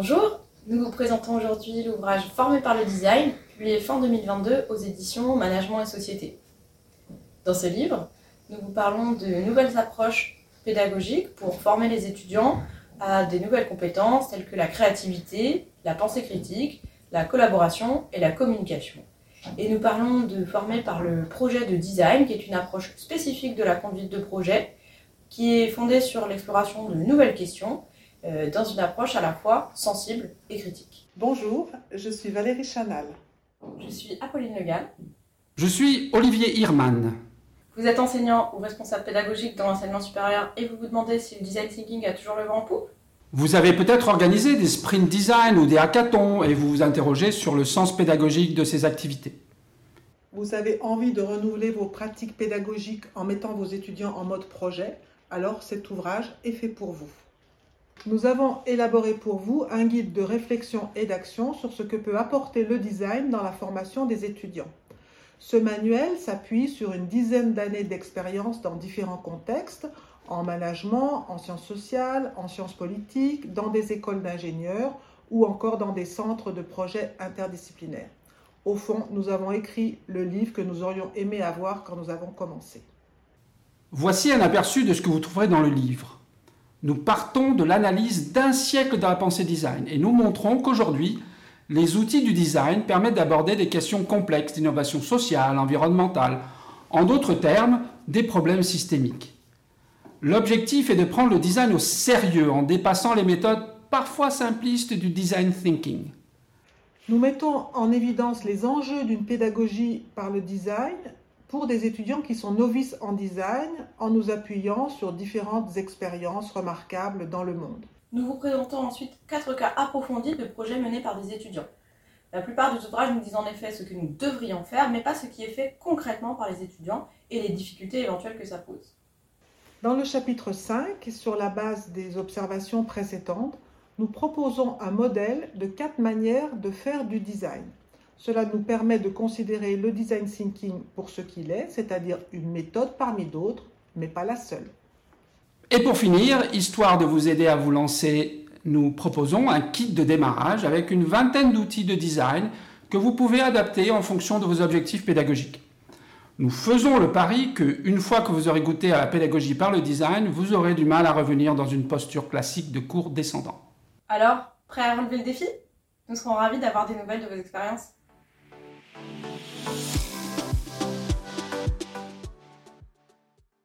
Bonjour, nous vous présentons aujourd'hui l'ouvrage Formé par le design, publié fin 2022 aux éditions Management et Société. Dans ce livre, nous vous parlons de nouvelles approches pédagogiques pour former les étudiants à des nouvelles compétences telles que la créativité, la pensée critique, la collaboration et la communication. Et nous parlons de former par le projet de design, qui est une approche spécifique de la conduite de projet, qui est fondée sur l'exploration de nouvelles questions, euh, dans une approche à la fois sensible et critique. Bonjour, je suis Valérie Chanal. Je suis Apolline Legal. Je suis Olivier Hirman. Vous êtes enseignant ou responsable pédagogique dans l'enseignement supérieur et vous vous demandez si le design thinking a toujours le vent en poupe? Vous avez peut-être organisé des sprint design ou des hackathons et vous vous interrogez sur le sens pédagogique de ces activités. Vous avez envie de renouveler vos pratiques pédagogiques en mettant vos étudiants en mode projet, alors cet ouvrage est fait pour vous. Nous avons élaboré pour vous un guide de réflexion et d'action sur ce que peut apporter le design dans la formation des étudiants. Ce manuel s'appuie sur une dizaine d'années d'expérience dans différents contextes, en management, en sciences sociales, en sciences politiques, dans des écoles d'ingénieurs ou encore dans des centres de projets interdisciplinaires. Au fond, nous avons écrit le livre que nous aurions aimé avoir quand nous avons commencé. Voici un aperçu de ce que vous trouverez dans le livre. Nous partons de l'analyse d'un siècle de la pensée design et nous montrons qu'aujourd'hui, les outils du design permettent d'aborder des questions complexes d'innovation sociale, environnementale, en d'autres termes, des problèmes systémiques. L'objectif est de prendre le design au sérieux en dépassant les méthodes parfois simplistes du design thinking. Nous mettons en évidence les enjeux d'une pédagogie par le design pour des étudiants qui sont novices en design en nous appuyant sur différentes expériences remarquables dans le monde. Nous vous présentons ensuite quatre cas approfondis de projets menés par des étudiants. La plupart des ouvrages nous disent en effet ce que nous devrions faire, mais pas ce qui est fait concrètement par les étudiants et les difficultés éventuelles que ça pose. Dans le chapitre 5, sur la base des observations précédentes, nous proposons un modèle de quatre manières de faire du design. Cela nous permet de considérer le design thinking pour ce qu'il est, c'est-à-dire une méthode parmi d'autres, mais pas la seule. Et pour finir, histoire de vous aider à vous lancer, nous proposons un kit de démarrage avec une vingtaine d'outils de design que vous pouvez adapter en fonction de vos objectifs pédagogiques. Nous faisons le pari qu'une fois que vous aurez goûté à la pédagogie par le design, vous aurez du mal à revenir dans une posture classique de cours descendant. Alors, prêt à relever le défi? Nous serons ravis d'avoir des nouvelles de vos expériences.